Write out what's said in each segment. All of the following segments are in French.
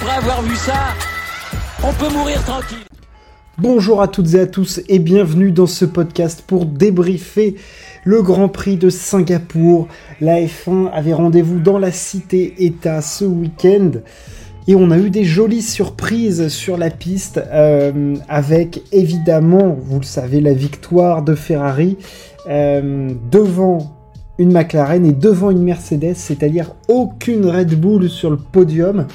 après avoir vu ça, on peut mourir tranquille. Bonjour à toutes et à tous et bienvenue dans ce podcast pour débriefer le Grand Prix de Singapour. La F1 avait rendez-vous dans la cité-État ce week-end et on a eu des jolies surprises sur la piste euh, avec évidemment, vous le savez, la victoire de Ferrari euh, devant une McLaren et devant une Mercedes, c'est-à-dire aucune Red Bull sur le podium.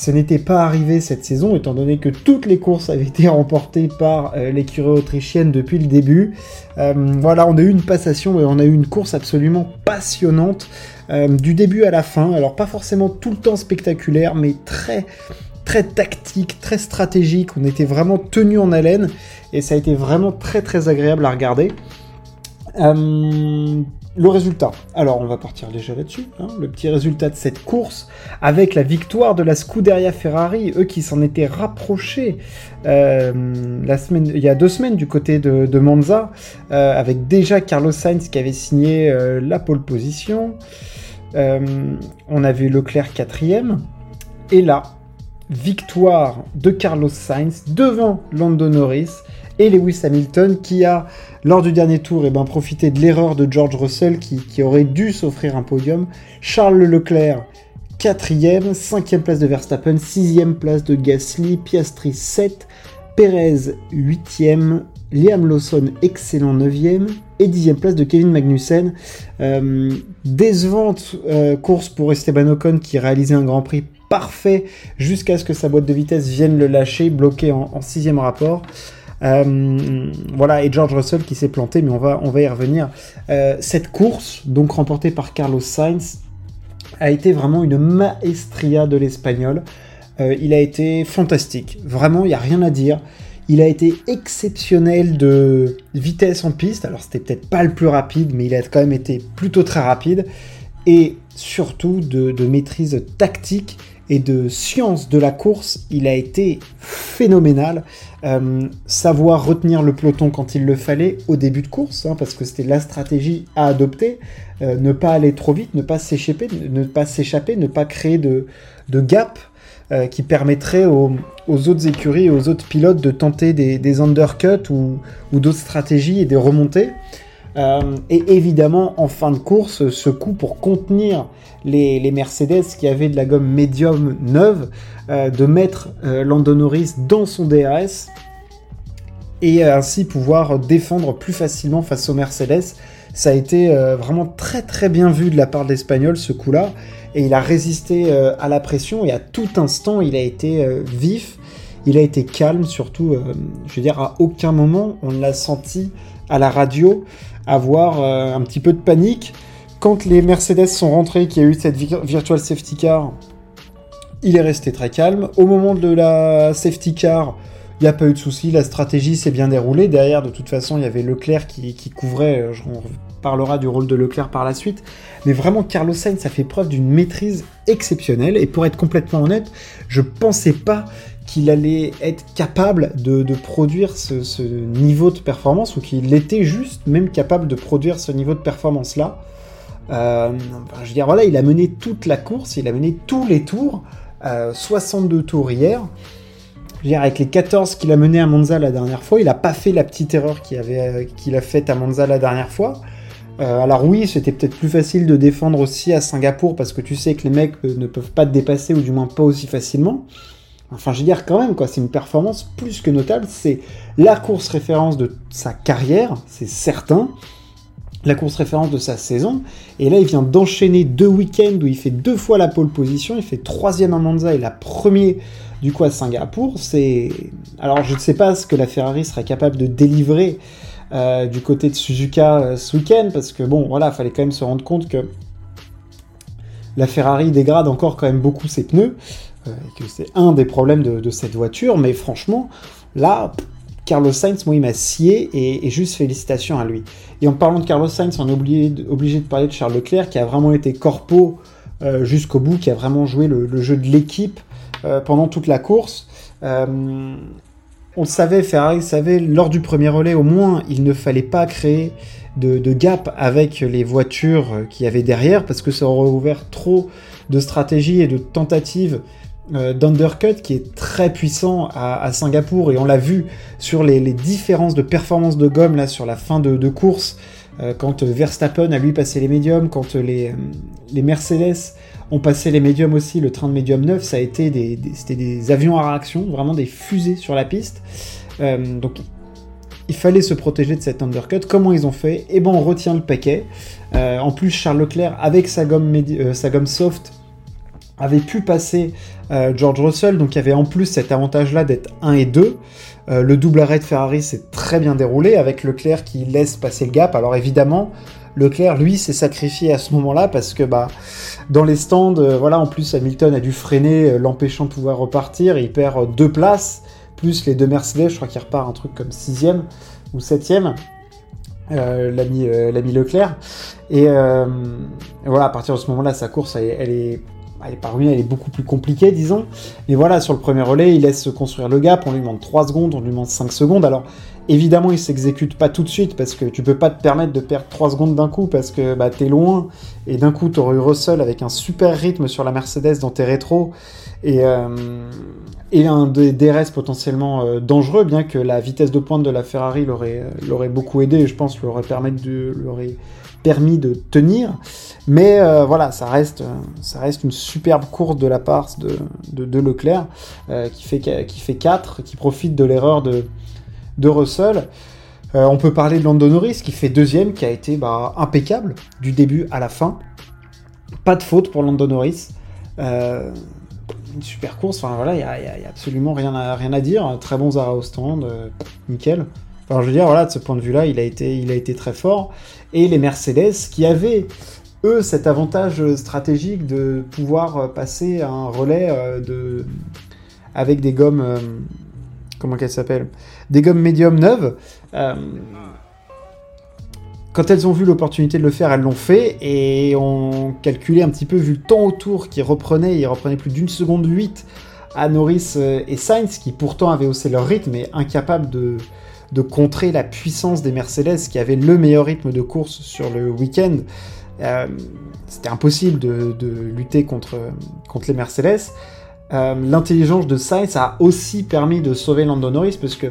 Ce n'était pas arrivé cette saison, étant donné que toutes les courses avaient été remportées par euh, l'écurie autrichienne depuis le début. Euh, voilà, on a eu une passation et on a eu une course absolument passionnante euh, du début à la fin. Alors pas forcément tout le temps spectaculaire, mais très très tactique, très stratégique. On était vraiment tenu en haleine et ça a été vraiment très très agréable à regarder. Le résultat. Alors, on va partir déjà là-dessus. Hein. Le petit résultat de cette course, avec la victoire de la Scuderia Ferrari, eux qui s'en étaient rapprochés euh, la semaine, il y a deux semaines du côté de, Monza, euh, avec déjà Carlos Sainz qui avait signé euh, la pole position. on avait Leclerc quatrième. Et là, victoire de Carlos Sainz devant Lando Norris et Lewis Hamilton qui a, lors du dernier tour, eh ben, profité de l'erreur de George Russell qui, aurait dû s'offrir un podium. Charles Leclerc, 4ème, 5ème place de Verstappen, 6ème place de Gasly, Piastri 7, Perez 8ème, Liam Lawson excellent 9ème et 10ème place de Kevin Magnussen. Euh, décevante euh, course pour Esteban Ocon qui réalisait un Grand Prix parfait jusqu'à ce que sa boîte de vitesse vienne le lâcher, bloqué en, en sixième rapport. Euh, voilà, et George Russell qui s'est planté, mais on va, on va y revenir. Euh, cette course, donc remportée par Carlos Sainz, a été vraiment une maestria de l'espagnol. Euh, il a été fantastique. Vraiment, il n'y a rien à dire. Il a été exceptionnel de vitesse en piste. Alors, c'était peut-être pas le plus rapide, mais il a quand même été plutôt très rapide. Et surtout de, de maîtrise tactique et de science de la course, il a été phénoménal. Euh, savoir retenir le peloton quand il le fallait au début de course, hein, parce que c'était la stratégie à adopter, euh, ne pas aller trop vite, ne pas s'échapper, ne pas s'échapper, ne pas créer de, gap euh, qui permettrait aux, autres écuries aux autres pilotes de tenter des, undercuts ou, ou d'autres stratégies et des remontées. Euh, et évidemment, en fin de course, ce coup pour contenir les, Mercedes qui avaient de la gomme médium neuve, euh, de mettre euh, Lando Norris dans son DRS et ainsi pouvoir défendre plus facilement face aux Mercedes. Ça a été vraiment très très bien vu de la part de l'Espagnol ce coup-là, et il a résisté à la pression et à tout instant il a été vif, il a été calme surtout, je veux dire à aucun moment on l'a senti à la radio avoir euh, un petit peu de panique. Quand les Mercedes sont rentrés, qu'il y a eu cette virtual safety car, il est resté très calme. Au moment de la safety car, il n'y a pas eu de souci, la stratégie s'est bien déroulée. Derrière, de toute façon, il y avait Leclerc qui, couvrait, euh, parlera du rôle de Leclerc par la suite. Mais vraiment, Carlos Sainz a fait preuve d'une maîtrise exceptionnelle. Et pour être complètement honnête, je pensais pas qu'il allait être capable de, produire ce, niveau de performance, ou qu'il était juste même capable de produire ce niveau de performance-là. Euh, je veux dire, voilà, il a mené toute la course, il a mené tous les tours, 62 euh, tours hier. Je veux dire, avec les 14 qu'il a mené à Monza la dernière fois, il n'a pas fait la petite erreur qu'il a faite à Monza la dernière fois. Euh, alors oui, c'était peut-être plus facile de défendre aussi à Singapour parce que tu sais que les mecs ne peuvent pas te dépasser ou du moins pas aussi facilement. Enfin, je veux dire quand même, quoi, c'est une performance plus que notable. C'est la course référence de sa carrière, c'est certain. La course référence de sa saison. Et là, il vient d'enchaîner deux week-ends où il fait deux fois la pole position. Il fait troisième à Monza et la première du coup à Singapour. C'est alors je ne sais pas ce que la Ferrari sera capable de délivrer euh, du côté de Suzuka euh, ce week-end parce que bon, voilà, fallait quand même se rendre compte que la Ferrari dégrade encore quand même beaucoup ses pneus. Euh, que c'est un des problèmes de, cette voiture, mais franchement, là, Carlos Sainz, moi, il m'a scié et, juste félicitations à lui. Et en parlant de Carlos Sainz, on est obligé, obligé de parler de Charles Leclerc qui a vraiment été corpo jusqu'au bout, qui a vraiment joué le, jeu de l'équipe pendant toute la course. On le savait, Ferrari savait, lors du premier relais, au moins, il ne fallait pas créer de, gap avec les voitures qu'il y avait derrière parce que ça aurait ouvert trop de stratégies et de tentatives d'undercut qui est très puissant à, Singapour. Et on l'a vu sur les, différences de performance de gomme là sur la fin de, course quand Verstappen a lui passé les médiums, quand les, les Mercedes ont passé les médiums aussi, le train de médium 9, ça a été des, c'était des avions à réaction, vraiment des fusées sur la piste. Euh, donc il fallait se protéger de cet undercut. Comment ils ont fait? Eh ben on retient le paquet. Euh, en plus Charles Leclerc avec euh, sa gomme soft avait pu passer George Russell, donc il y avait en plus cet avantage-là d'être 1 et 2. le double arrêt de Ferrari s'est très bien déroulé avec Leclerc qui laisse passer le gap. Alors évidemment, Leclerc, lui, s'est sacrifié à ce moment-là parce que bah, dans les stands, euh, voilà, en plus Hamilton a dû freiner, euh, l'empêchant de pouvoir repartir. il perd euh, deux places, plus les deux Mercedes. Je crois qu'il repart un truc comme sixième ou septième. l'ami, Leclerc. Et voilà, à partir de ce moment-là, sa course, elle, est elle est elle est beaucoup plus compliquée, disons. Mais voilà, sur le premier relais, il laisse se construire le gap, on lui demande 3 secondes, on lui demande 5 secondes. Alors, Évidemment, il s'exécute pas tout de suite parce que tu peux pas te permettre de perdre 3 secondes d'un coup parce que bah, t'es loin et d'un coup t'aurais eu Russell avec un super rythme sur la Mercedes dans tes rétros et, euh, et un DRS potentiellement euh, dangereux, bien que la vitesse de pointe de la Ferrari l'aurait, beaucoup aidé et je pense l'aurait permis de, permis de tenir. Mais euh, voilà, ça reste, ça reste une superbe course de la part de, de, Leclerc qui, fait, qui fait 4, qui profite de l'erreur de de Russell. Euh, on peut parler de Lando Norris qui fait deuxième, qui a été bah, impeccable du début à la fin. Pas de faute pour Lando Norris. Euh, une super course, enfin voilà, il n'y a, absolument rien à, rien à dire. Très bons arrêts au stand, euh, nickel. Enfin, je veux dire, voilà, de ce point de vue-là, il, a été, il a été très fort. Et les Mercedes qui avaient, eux, cet avantage stratégique de pouvoir passer un relais de, avec des gommes comment qu'elle s'appelle Des gommes médium neuves. Euh, quand elles ont vu l'opportunité de le faire, elles l'ont fait et ont calculé un petit peu, vu le temps autour qui reprenait, il reprenait plus d'une seconde 8 à Norris euh, et Sainz, qui pourtant avaient haussé leur rythme et incapables de, de contrer la puissance des Mercedes qui avaient le meilleur rythme de course sur le week-end. Euh, c'était impossible de, lutter contre, contre les Mercedes. Euh, l'intelligence de Sainz a aussi permis de sauver Lando Norris parce que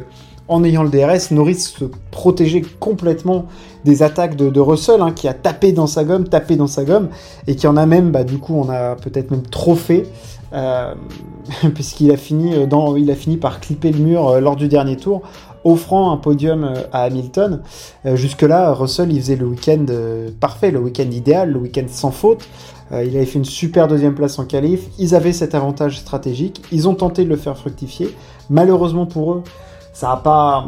en ayant le DRS, Norris se protégeait complètement des attaques de, Russell, hein, qui a tapé dans sa gomme, tapé dans sa gomme, et qui en a même, bah, du coup, on a peut-être même trop fait, euh, puisqu'il a fini dans, il a fini par clipper le mur lors du dernier tour, offrant un podium à Hamilton. Jusque-là, Russell, il faisait le week-end parfait, le week-end idéal, le week-end sans faute. Euh, il avait fait une super deuxième place en qualif. Ils avaient cet avantage stratégique. Ils ont tenté de le faire fructifier. Malheureusement pour eux, ça n'a pas.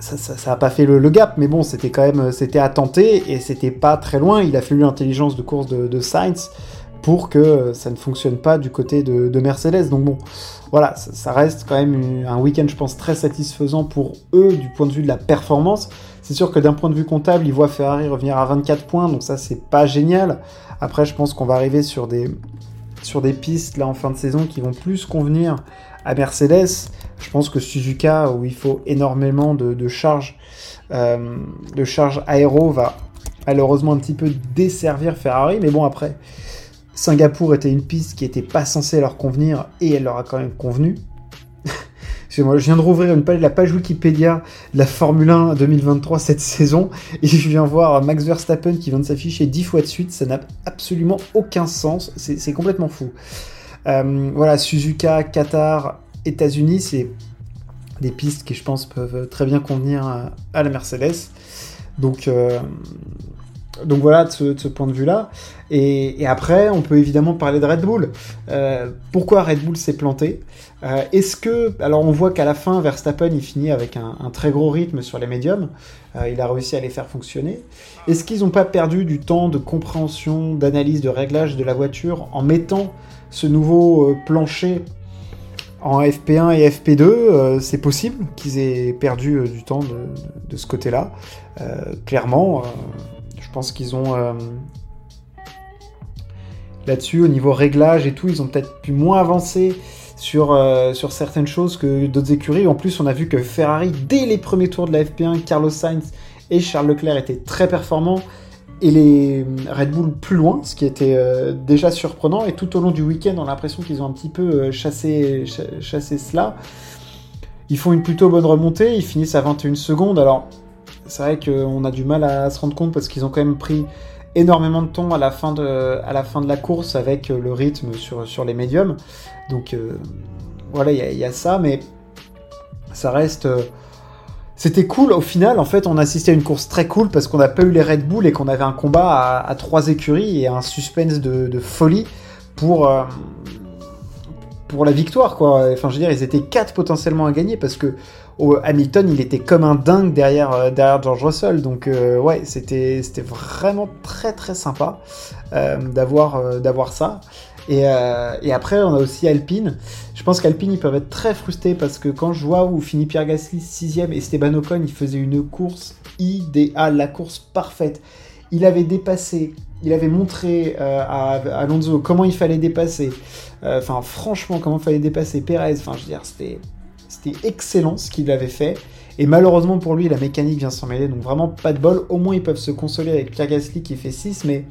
Ça, pas fait le, gap, mais bon, c'était quand même, c'était à tenter et c'était pas très loin. Il a fallu l'intelligence de course de, de, Sainz pour que ça ne fonctionne pas du côté de, Mercedes. Donc bon, voilà, ça, reste quand même un week-end, je pense, très satisfaisant pour eux du point de vue de la performance. C'est sûr que d'un point de vue comptable, ils voient Ferrari revenir à 24 points, donc ça c'est pas génial. Après, je pense qu'on va arriver sur des, pistes là en fin de saison qui vont plus convenir à Mercedes. Je pense que Suzuka, où il faut énormément de, charges euh, de charge aéro, va malheureusement un petit peu desservir Ferrari. Mais bon, après, Singapour était une piste qui n'était pas censée leur convenir et elle leur a quand même convenu moi je viens de rouvrir la page Wikipédia de la Formule 1 2023 cette saison et je viens voir Max Verstappen qui vient de s'afficher 10 fois de suite. Ça n'a absolument aucun sens. C'est complètement fou. Euh, voilà, Suzuka, Qatar, États-Unis, c'est des pistes qui, je pense, peuvent très bien convenir à, la Mercedes. Donc, euh, donc voilà, de ce, point de vue-là. Et, après, on peut évidemment parler de Red Bull. Euh, pourquoi Red Bull s'est planté? Euh, Est-ce que... Alors on voit qu'à la fin, Verstappen, il finit avec un, très gros rythme sur les médiums. Euh, il a réussi à les faire fonctionner. Est-ce qu'ils n'ont pas perdu du temps de compréhension, d'analyse, de réglage de la voiture en mettant ce nouveau plancher en FP1 et FP2 C'est possible qu'ils aient perdu du temps de, de ce côté-là. clairement je pense qu'ils ont euh, là-dessus, au niveau réglage et tout, ils ont peut-être pu moins avancer sur, euh, sur certaines choses que d'autres écuries. En plus, on a vu que Ferrari, dès les premiers tours de la FP1, Carlos Sainz et Charles Leclerc étaient très performants. et les Red Bull plus loin, ce qui était déjà surprenant. Et tout au long du week-end, on a l'impression qu'ils ont un petit peu chassé, chassé cela. Ils font une plutôt bonne remontée, ils finissent à 21 secondes. Alors, c'est vrai qu'on a du mal à se rendre compte parce qu'ils ont quand même pris énormément de temps à la fin de, à la, fin de la course avec le rythme sur, sur les médiums. Donc, euh, voilà, il y, a ça, mais ça reste. Euh, c'était cool, au final, en fait, on assistait à une course très cool parce qu'on n'a pas eu les Red Bull et qu'on avait un combat à, trois écuries et un suspense de, folie pour, euh, pour la victoire. Enfin, je veux dire, ils étaient quatre potentiellement à gagner parce que Hamilton, il était comme un dingue derrière, euh, derrière George Russell. Donc, euh, ouais, c'était vraiment très très sympa euh, d'avoir ça. Et, après, on a aussi Alpine. Je pense qu'Alpine, ils peuvent être très frustrés parce que quand je vois où finit Pierre Gasly 6ème et Esteban Ocon, il faisait une course idéale, la course parfaite. Il avait dépassé il avait montré à, Alonso comment il fallait dépasser. Enfin, franchement, comment il fallait dépasser Perez. Enfin, je veux dire, c'était, c'était excellent ce qu'il avait fait. Et malheureusement pour lui, la mécanique vient s'en mêler. Donc vraiment, pas de bol. Au moins, ils peuvent se consoler avec Pierre Gasly qui fait 6. Mais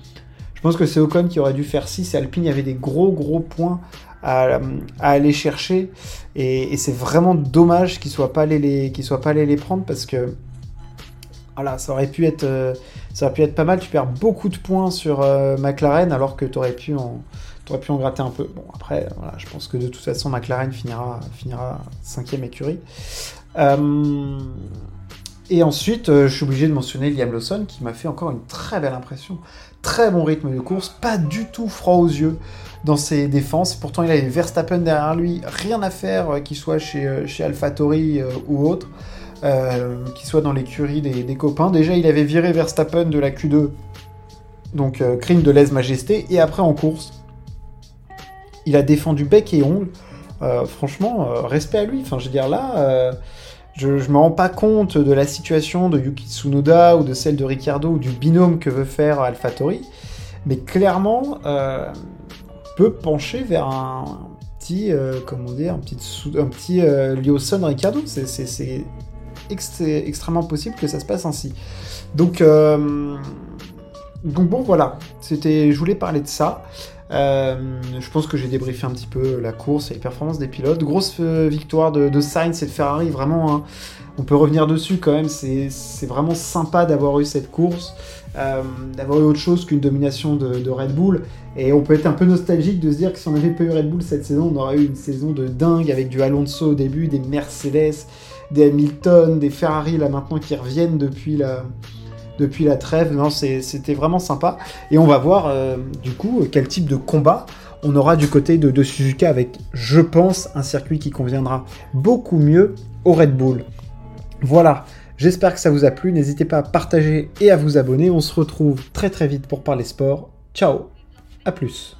je pense que c'est Ocon qui aurait dû faire 6. Et Alpine, y avait des gros, gros points à, aller chercher. Et, c'est vraiment dommage qu'ils ne pas allés les, pas prendre parce que voilà, ça aurait pu être, euh, ça aurait pu être pas mal. Tu perds beaucoup de points sur euh, McLaren alors que tu aurais pu en, aurais pu en gratter un peu. Bon, après, je pense que de toute façon, McLaren finira, cinquième écurie. Euh, et ensuite, je suis obligé de mentionner Liam Lawson qui m'a fait encore une très belle impression. Très bon rythme de course, pas du tout froid aux yeux dans ses défenses. Pourtant, il avait Verstappen derrière lui, rien à faire, qu'il soit chez, chez AlphaTauri ou autre. Euh, qui soit dans l'écurie des, copains. Déjà, il avait viré Verstappen de la Q2, donc euh, crime de lèse-majesté, et après en course, il a défendu bec et ongle. Euh, franchement, respect à lui. Enfin, je veux dire, là, je ne me rends pas compte de la situation de Yuki Tsunoda ou de celle de Ricardo ou du binôme que veut faire AlphaTauri, mais clairement, on peut pencher vers un petit, comment dire, un petit, un petit Lioson Ricardo. C'est extrêmement possible que ça se passe ainsi. Donc, euh, donc bon, voilà. C'était, je voulais parler de ça. Euh, je pense que j'ai débriefé un petit peu la course et les performances des pilotes. Grosse euh, victoire de, Sainz et de Ferrari, vraiment. Hein. on peut revenir dessus quand même. C'est vraiment sympa d'avoir eu cette course, d'avoir eu autre chose qu'une domination de, de, Red Bull. Et on peut être un peu nostalgique de se dire que si on n'avait pas eu Red Bull cette saison, on aurait eu une saison de dingue avec du Alonso au début, des Mercedes, des Hamilton, des Ferrari là maintenant qui reviennent depuis la, depuis la trêve. Non, c'était vraiment sympa. Et on va voir euh, du coup quel type de combat on aura du côté de, de, Suzuka avec, je pense, un circuit qui conviendra beaucoup mieux au Red Bull. Voilà. J'espère que ça vous a plu. N'hésitez pas à partager et à vous abonner. On se retrouve très très vite pour parler sport. Ciao. À plus.